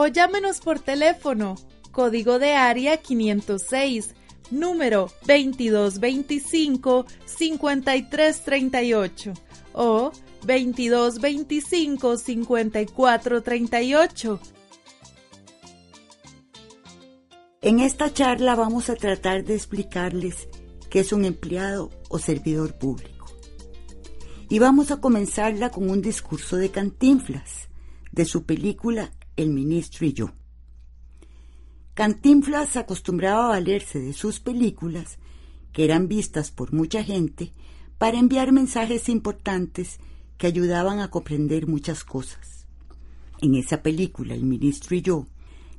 O llámenos por teléfono, código de área 506, número 2225-5338 o 2225-5438. En esta charla vamos a tratar de explicarles qué es un empleado o servidor público. Y vamos a comenzarla con un discurso de Cantinflas, de su película El Ministro y yo. Cantinflas acostumbraba a valerse de sus películas, que eran vistas por mucha gente, para enviar mensajes importantes que ayudaban a comprender muchas cosas. En esa película, El Ministro y yo,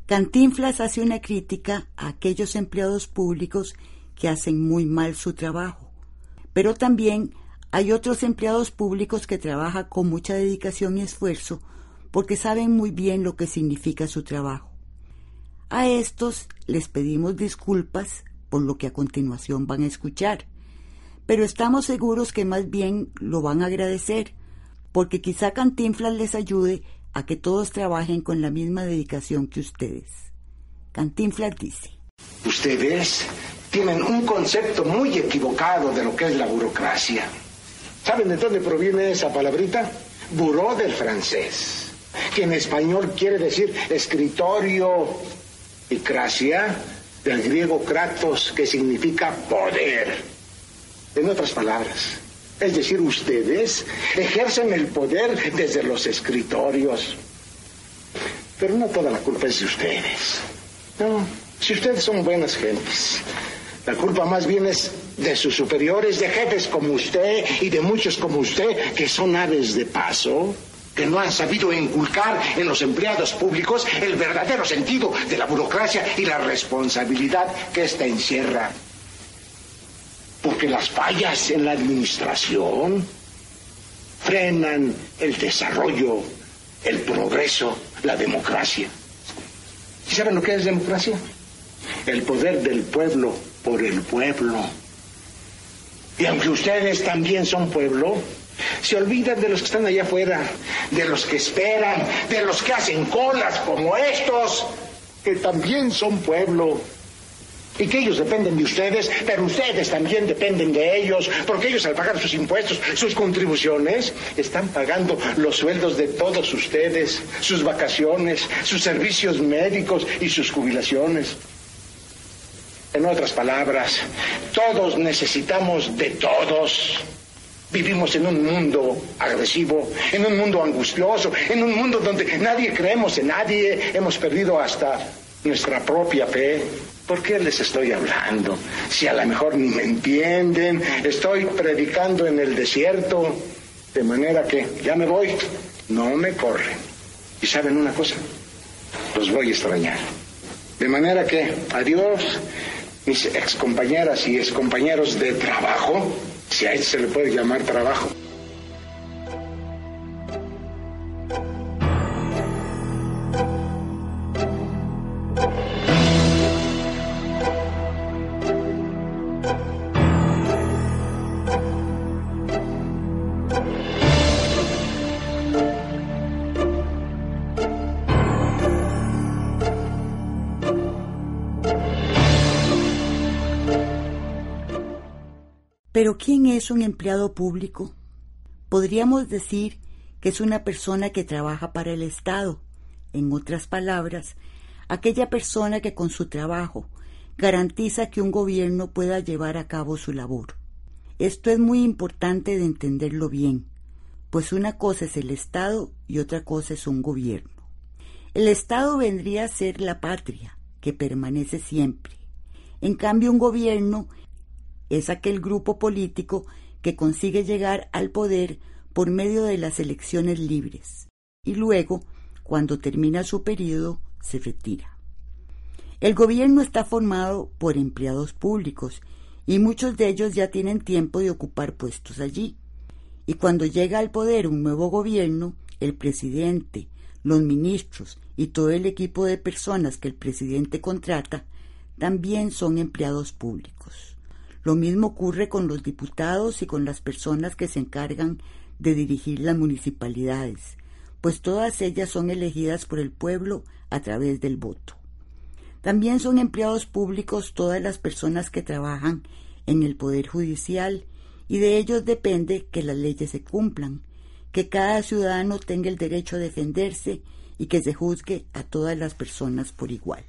Cantinflas hace una crítica a aquellos empleados públicos que hacen muy mal su trabajo, pero también hay otros empleados públicos que trabajan con mucha dedicación y esfuerzo porque saben muy bien lo que significa su trabajo. A estos les pedimos disculpas por lo que a continuación van a escuchar, pero estamos seguros que más bien lo van a agradecer, porque quizá Cantinflas les ayude a que todos trabajen con la misma dedicación que ustedes. Cantinflas dice. Ustedes tienen un concepto muy equivocado de lo que es la burocracia. ¿Saben de dónde proviene esa palabrita? Buró del francés, que en español quiere decir escritorio y cracia del griego kratos, que significa poder. En otras palabras, es decir, ustedes ejercen el poder desde los escritorios. Pero no toda la culpa es de ustedes. No, si ustedes son buenas gentes, la culpa más bien es de sus superiores, de jefes como usted y de muchos como usted, que son aves de paso, que no han sabido inculcar en los empleados públicos el verdadero sentido de la burocracia y la responsabilidad que ésta encierra. Porque las fallas en la administración frenan el desarrollo, el progreso, la democracia. ¿Y saben lo que es democracia? El poder del pueblo por el pueblo. Y aunque ustedes también son pueblo, se olvidan de los que están allá afuera, de los que esperan, de los que hacen colas como estos, que también son pueblo. Y que ellos dependen de ustedes, pero ustedes también dependen de ellos, porque ellos al pagar sus impuestos, sus contribuciones, están pagando los sueldos de todos ustedes, sus vacaciones, sus servicios médicos y sus jubilaciones. En otras palabras, todos necesitamos de todos. Vivimos en un mundo agresivo, en un mundo angustioso, en un mundo donde nadie creemos en nadie, hemos perdido hasta nuestra propia fe. ¿Por qué les estoy hablando? Si a lo mejor ni me entienden, estoy predicando en el desierto, de manera que ya me voy, no me corren. Y saben una cosa, los voy a extrañar. De manera que, adiós, mis excompañeras y excompañeros de trabajo, si a él se le puede llamar trabajo. Pero ¿quién es un empleado público? Podríamos decir que es una persona que trabaja para el Estado. En otras palabras, aquella persona que con su trabajo garantiza que un gobierno pueda llevar a cabo su labor. Esto es muy importante de entenderlo bien, pues una cosa es el Estado y otra cosa es un gobierno. El Estado vendría a ser la patria, que permanece siempre. En cambio, un gobierno es aquel grupo político que consigue llegar al poder por medio de las elecciones libres y luego, cuando termina su periodo, se retira. El gobierno está formado por empleados públicos y muchos de ellos ya tienen tiempo de ocupar puestos allí. Y cuando llega al poder un nuevo gobierno, el presidente, los ministros y todo el equipo de personas que el presidente contrata también son empleados públicos. Lo mismo ocurre con los diputados y con las personas que se encargan de dirigir las municipalidades, pues todas ellas son elegidas por el pueblo a través del voto. También son empleados públicos todas las personas que trabajan en el Poder Judicial y de ellos depende que las leyes se cumplan, que cada ciudadano tenga el derecho a defenderse y que se juzgue a todas las personas por igual.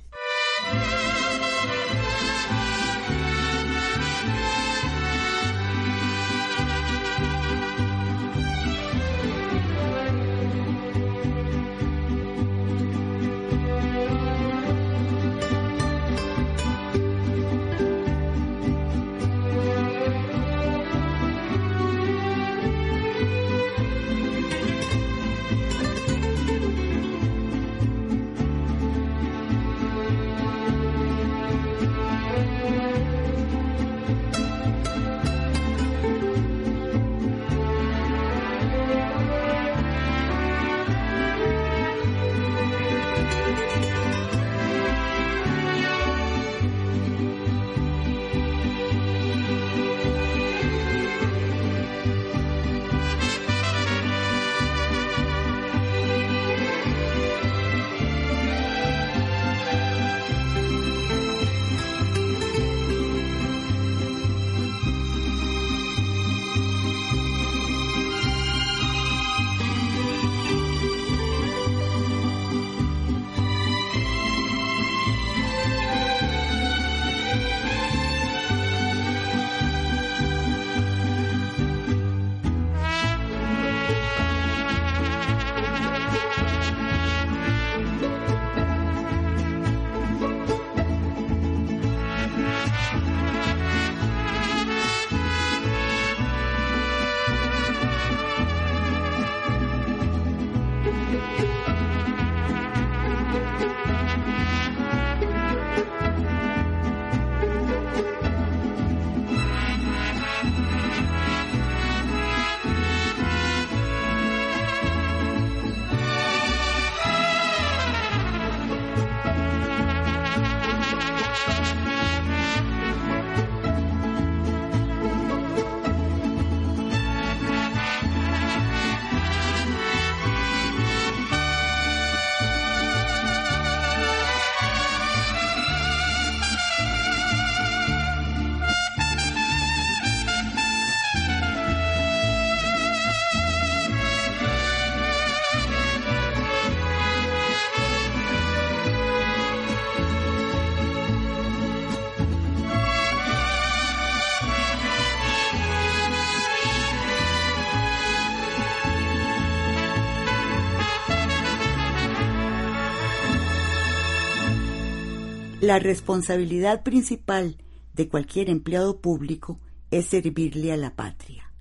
La responsabilidad principal de cualquier empleado público es servirle a la patria,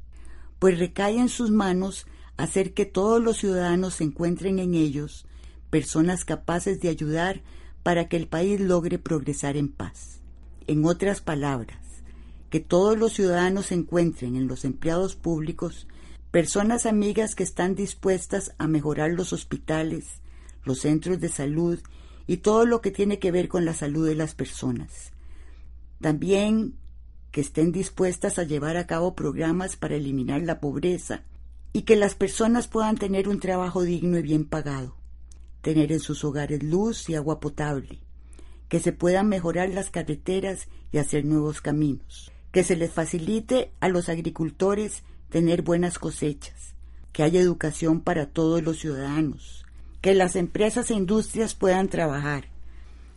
pues recae en sus manos hacer que todos los ciudadanos se encuentren en ellos personas capaces de ayudar para que el país logre progresar en paz. En otras palabras, que todos los ciudadanos encuentren en los empleados públicos personas amigas que están dispuestas a mejorar los hospitales, los centros de salud y todo lo que tiene que ver con la salud de las personas. También que estén dispuestas a llevar a cabo programas para eliminar la pobreza y que las personas puedan tener un trabajo digno y bien pagado, tener en sus hogares luz y agua potable, que se puedan mejorar las carreteras y hacer nuevos caminos, que se les facilite a los agricultores tener buenas cosechas, que haya educación para todos los ciudadanos, que las empresas e industrias puedan trabajar,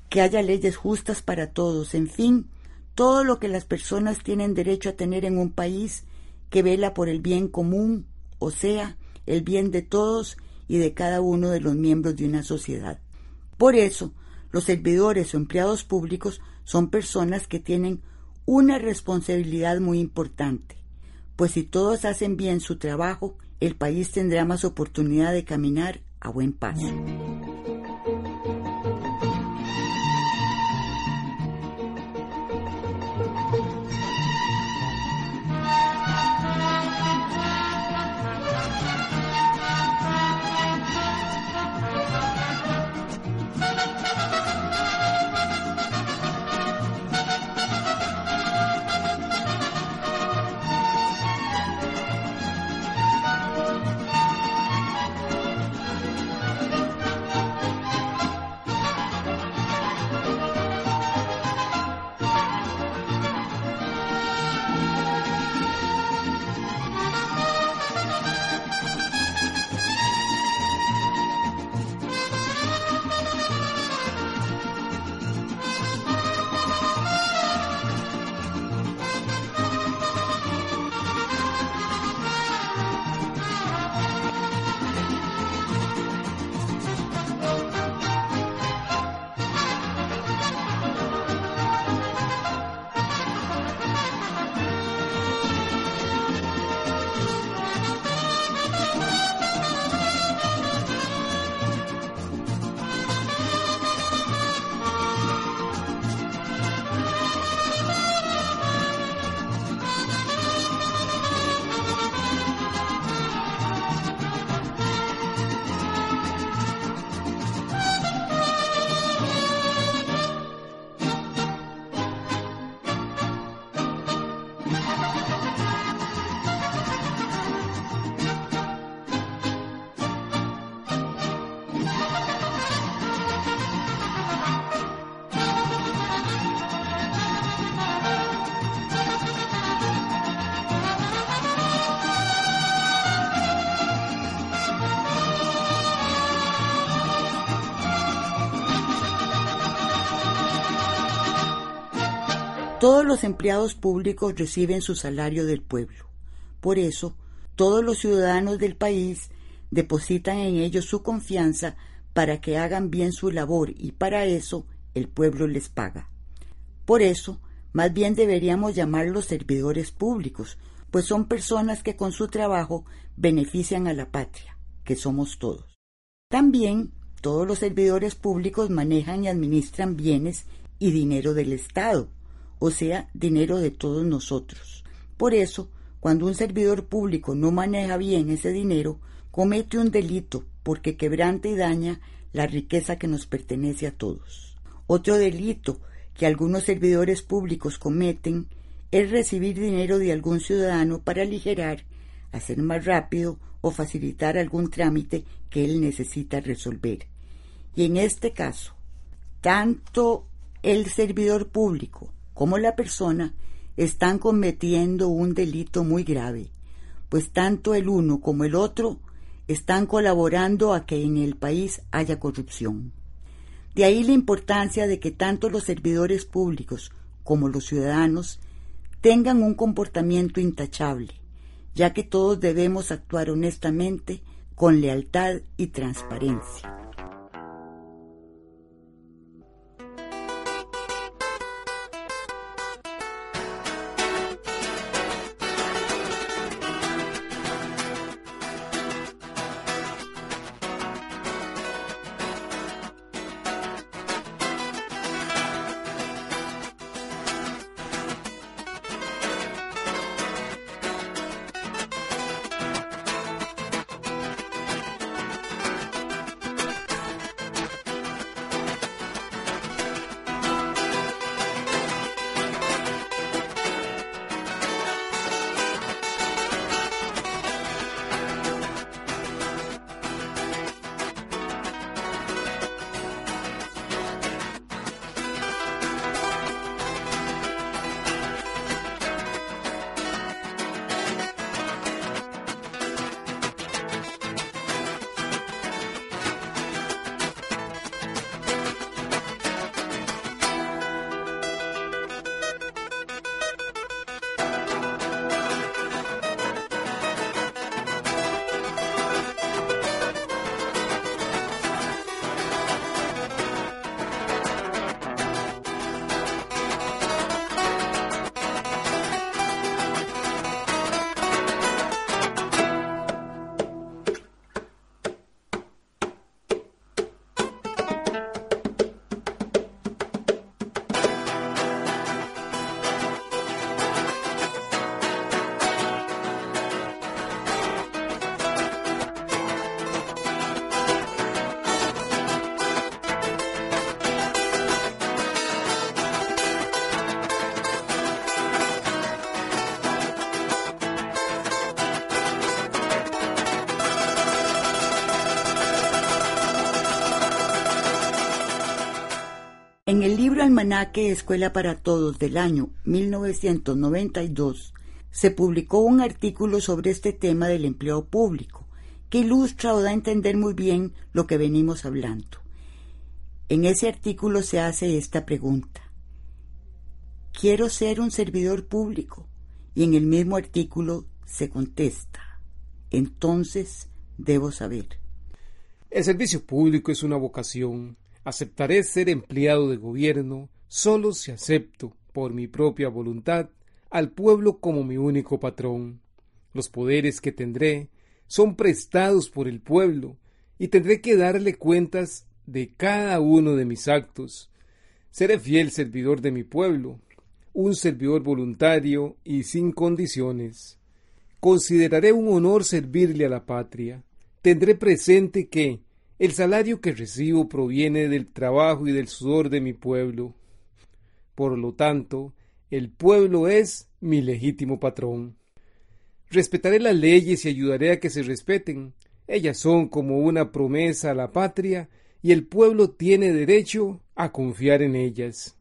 que haya leyes justas para todos, en fin, todo lo que las personas tienen derecho a tener en un país que vela por el bien común, o sea, el bien de todos y de cada uno de los miembros de una sociedad. Por eso, los servidores o empleados públicos son personas que tienen una responsabilidad muy importante, pues si todos hacen bien su trabajo, el país tendrá más oportunidad de caminar a buen paso. Todos los empleados públicos reciben su salario del pueblo. Por eso, todos los ciudadanos del país depositan en ellos su confianza para que hagan bien su labor y para eso el pueblo les paga. Por eso, más bien deberíamos llamarlos servidores públicos, pues son personas que con su trabajo benefician a la patria, que somos todos. También todos los servidores públicos manejan y administran bienes y dinero del Estado, o sea, dinero de todos nosotros. Por eso, cuando un servidor público no maneja bien ese dinero, comete un delito porque quebranta y daña la riqueza que nos pertenece a todos. Otro delito que algunos servidores públicos cometen es recibir dinero de algún ciudadano para aligerar, hacer más rápido o facilitar algún trámite que él necesita resolver. Y en este caso, tanto el servidor público como la persona están cometiendo un delito muy grave, pues tanto el uno como el otro están colaborando a que en el país haya corrupción. De ahí la importancia de que tanto los servidores públicos como los ciudadanos tengan un comportamiento intachable, ya que todos debemos actuar honestamente, con lealtad y transparencia. Almanaque Escuela para Todos del año 1992 se publicó un artículo sobre este tema del empleo público, que ilustra o da a entender muy bien lo que venimos hablando. En ese artículo se hace esta pregunta. ¿Quiero ser un servidor público? Y en el mismo artículo se contesta. Entonces debo saber. El servicio público es una vocación. Aceptaré ser empleado de gobierno solo si acepto, por mi propia voluntad, al pueblo como mi único patrón. Los poderes que tendré son prestados por el pueblo y tendré que darle cuentas de cada uno de mis actos. Seré fiel servidor de mi pueblo, un servidor voluntario y sin condiciones. Consideraré un honor servirle a la patria. Tendré presente que el salario que recibo proviene del trabajo y del sudor de mi pueblo. Por lo tanto, el pueblo es mi legítimo patrón. Respetaré las leyes y ayudaré a que se respeten. Ellas son como una promesa a la patria y el pueblo tiene derecho a confiar en ellas.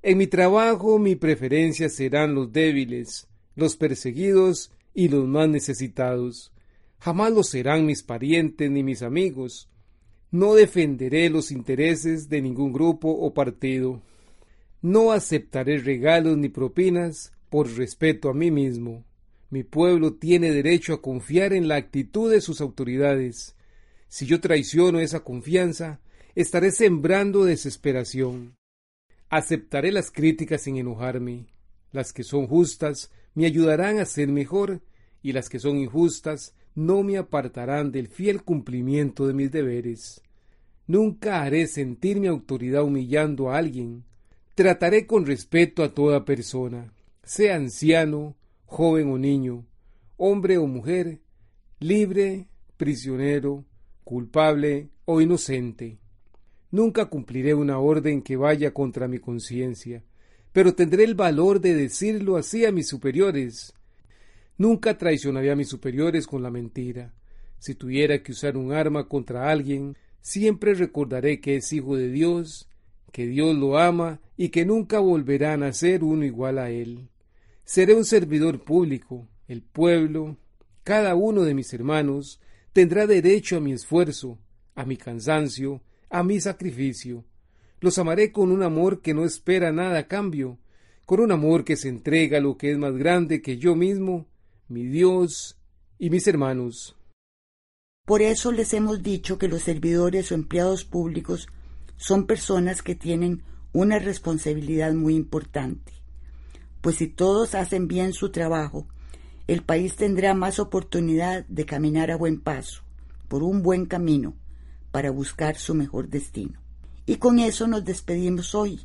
En mi trabajo mi preferencia serán los débiles, los perseguidos y los más necesitados. Jamás lo serán mis parientes ni mis amigos. No defenderé los intereses de ningún grupo o partido. No aceptaré regalos ni propinas por respeto a mí mismo. Mi pueblo tiene derecho a confiar en la actitud de sus autoridades. Si yo traiciono esa confianza, estaré sembrando desesperación. Aceptaré las críticas sin enojarme. Las que son justas me ayudarán a ser mejor y las que son injustas no me apartarán del fiel cumplimiento de mis deberes. Nunca haré sentir mi autoridad humillando a alguien, Trataré con respeto a toda persona, sea anciano, joven o niño, hombre o mujer, libre, prisionero, culpable o inocente. Nunca cumpliré una orden que vaya contra mi conciencia, pero tendré el valor de decirlo así a mis superiores. Nunca traicionaré a mis superiores con la mentira. Si tuviera que usar un arma contra alguien, siempre recordaré que es hijo de Dios que Dios lo ama y que nunca volverán a ser uno igual a Él. Seré un servidor público, el pueblo, cada uno de mis hermanos, tendrá derecho a mi esfuerzo, a mi cansancio, a mi sacrificio. Los amaré con un amor que no espera nada a cambio, con un amor que se entrega a lo que es más grande que yo mismo, mi Dios y mis hermanos. Por eso les hemos dicho que los servidores o empleados públicos son personas que tienen una responsabilidad muy importante, pues si todos hacen bien su trabajo, el país tendrá más oportunidad de caminar a buen paso, por un buen camino, para buscar su mejor destino. Y con eso nos despedimos hoy.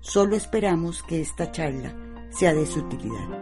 Solo esperamos que esta charla sea de su utilidad.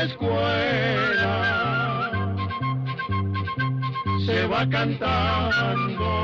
La escuela, se va cantando